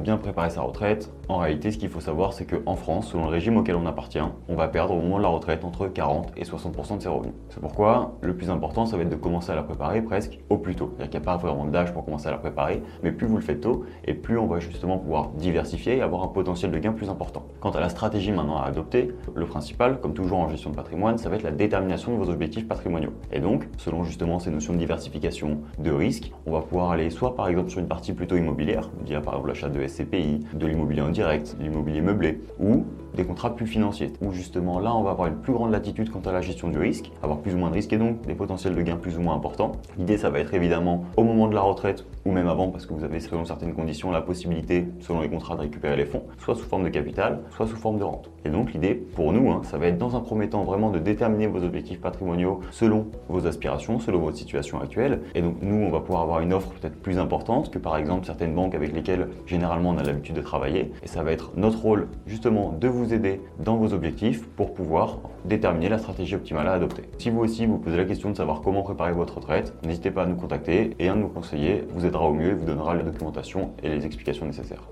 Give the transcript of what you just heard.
bien préparer sa retraite En réalité, ce qu'il faut savoir, c'est qu'en France, selon le régime auquel on appartient, on va perdre au moment de la retraite entre 40 et 60% de ses revenus. C'est pourquoi le plus important, ça va être de commencer à la préparer presque au plus tôt. Il n'y a pas vraiment d'âge pour commencer à la préparer, mais plus vous le faites tôt, et plus on va justement pouvoir diversifier et avoir un potentiel de gain plus important. Quant à la stratégie maintenant à adopter, le principal, comme toujours en gestion de patrimoine, ça va être la détermination de vos objectifs patrimoniaux. Et donc, selon justement ces notions de diversification, de risque, on va pouvoir aller soit par exemple sur une partie plutôt immobilière, via par exemple l'achat de SCPI, de l'immobilier en direct, l'immobilier meublé, ou des contrats plus financiers, où justement là on va avoir une plus grande latitude quant à la gestion du risque, avoir plus ou moins de risques et donc des potentiels de gains plus ou moins importants. L'idée ça va être évidemment au moment de la retraite ou même avant parce que vous avez selon certaines conditions la possibilité selon les contrats de récupérer les fonds, soit sous forme de capital, soit sous forme de rente. Et donc l'idée pour nous, hein, ça va être dans un premier temps vraiment de déterminer vos objectifs patrimoniaux selon vos aspirations, selon votre situation actuelle. Et donc nous on va pouvoir avoir une offre peut-être plus importante que par exemple certaines banques avec lesquelles généralement on a l'habitude de travailler. Et ça va être notre rôle justement de vous aider dans vos objectifs pour pouvoir déterminer la stratégie optimale à adopter. Si vous aussi vous posez la question de savoir comment préparer votre retraite, n'hésitez pas à nous contacter et un de nos conseillers vous aidera au mieux et vous donnera la documentation et les explications nécessaires.